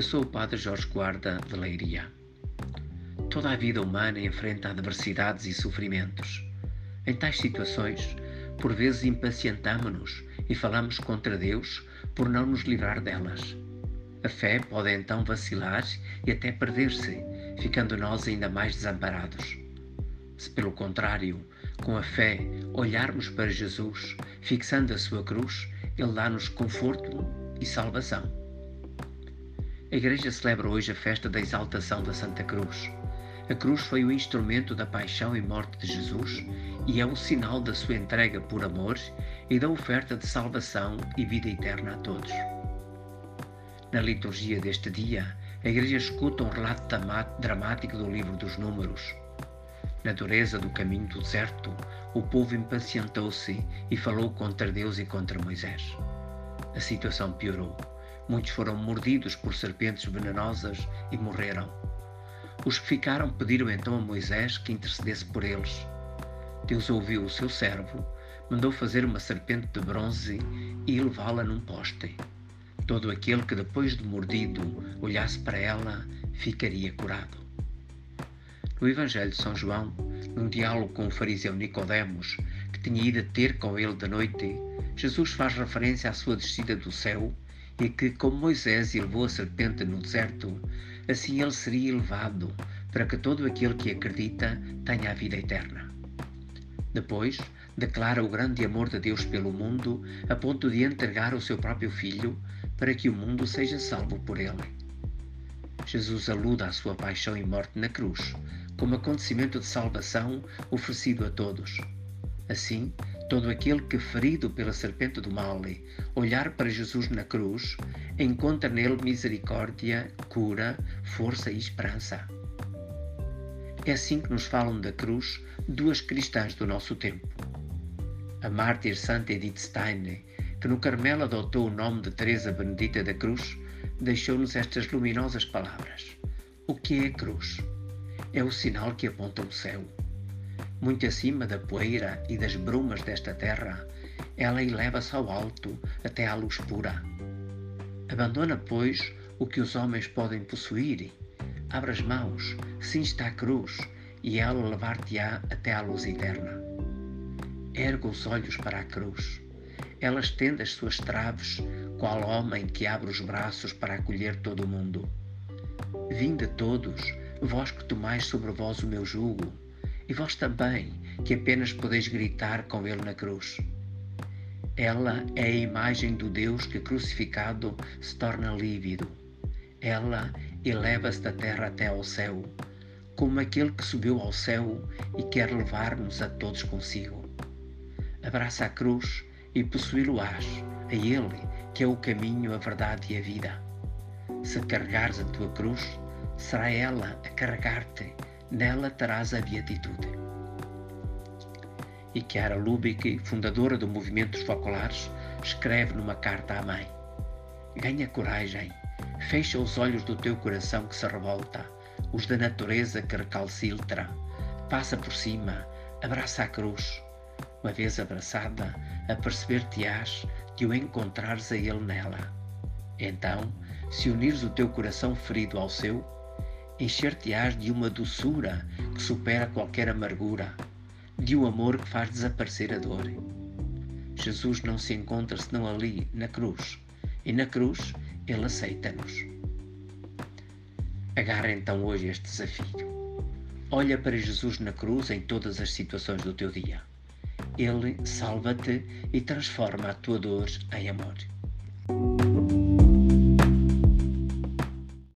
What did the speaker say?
Eu sou o Padre Jorge Guarda de Leiria. Toda a vida humana enfrenta adversidades e sofrimentos. Em tais situações, por vezes impacientamos-nos e falamos contra Deus por não nos livrar delas. A fé pode então vacilar e até perder-se, ficando nós ainda mais desamparados. Se, pelo contrário, com a fé olharmos para Jesus, fixando a sua cruz, Ele dá-nos conforto e salvação. A Igreja celebra hoje a festa da exaltação da Santa Cruz. A cruz foi o instrumento da paixão e morte de Jesus e é o sinal da sua entrega por amor e da oferta de salvação e vida eterna a todos. Na liturgia deste dia, a Igreja escuta um relato dramático do livro dos Números. Na dureza do caminho do deserto, o povo impacientou-se e falou contra Deus e contra Moisés. A situação piorou Muitos foram mordidos por serpentes venenosas e morreram. Os que ficaram pediram então a Moisés que intercedesse por eles. Deus ouviu o seu servo, mandou fazer uma serpente de bronze e levá-la num poste. Todo aquele que depois de mordido olhasse para ela ficaria curado. No Evangelho de São João, num diálogo com o fariseu Nicodemos, que tinha ido ter com ele de noite, Jesus faz referência à sua descida do céu e que, como Moisés elevou a serpente no deserto, assim ele seria elevado, para que todo aquele que acredita tenha a vida eterna. Depois, declara o grande amor de Deus pelo mundo, a ponto de entregar o seu próprio Filho, para que o mundo seja salvo por ele. Jesus aluda à sua paixão e morte na cruz, como acontecimento de salvação oferecido a todos. Assim, Todo aquele que, ferido pela serpente do mal, olhar para Jesus na cruz, encontra nele misericórdia, cura, força e esperança. É assim que nos falam da cruz duas cristãs do nosso tempo. A mártir Santa Edith Stein, que no Carmelo adotou o nome de Teresa Benedita da Cruz, deixou-nos estas luminosas palavras. O que é a cruz? É o sinal que aponta o céu muito acima da poeira e das brumas desta terra, ela eleva-se ao alto até à luz pura. Abandona, pois, o que os homens podem possuir, abre as mãos, cinge à cruz, e ela levar-te-á até à luz eterna. Erga os olhos para a cruz. Ela estende as suas traves, qual homem que abre os braços para acolher todo o mundo. Vinde todos, vós que tomais sobre vós o meu jugo, e vós também, que apenas podeis gritar com ele na cruz. Ela é a imagem do Deus que crucificado se torna lívido. Ela eleva-se da terra até ao céu, como aquele que subiu ao céu e quer levar-nos a todos consigo. Abraça a cruz e possuí-lo-ás, a Ele, que é o caminho, a verdade e a vida. Se carregares a tua cruz, será ela a carregar-te nela terás a beatitude. E Chiara Lubick, fundadora do movimento dos focolares, escreve numa carta à mãe: Ganha coragem, fecha os olhos do teu coração que se revolta, os da natureza que recalcitra, passa por cima, abraça a cruz. Uma vez abraçada, aperceber-te-ás de o encontrares a ele nela. Então, se unires o teu coração ferido ao seu, encher-te-ás de uma doçura que supera qualquer amargura, de um amor que faz desaparecer a dor. Jesus não se encontra senão ali, na cruz, e na cruz ele aceita-nos. Agarra então hoje este desafio. Olha para Jesus na cruz em todas as situações do teu dia. Ele salva-te e transforma a tua dor em amor.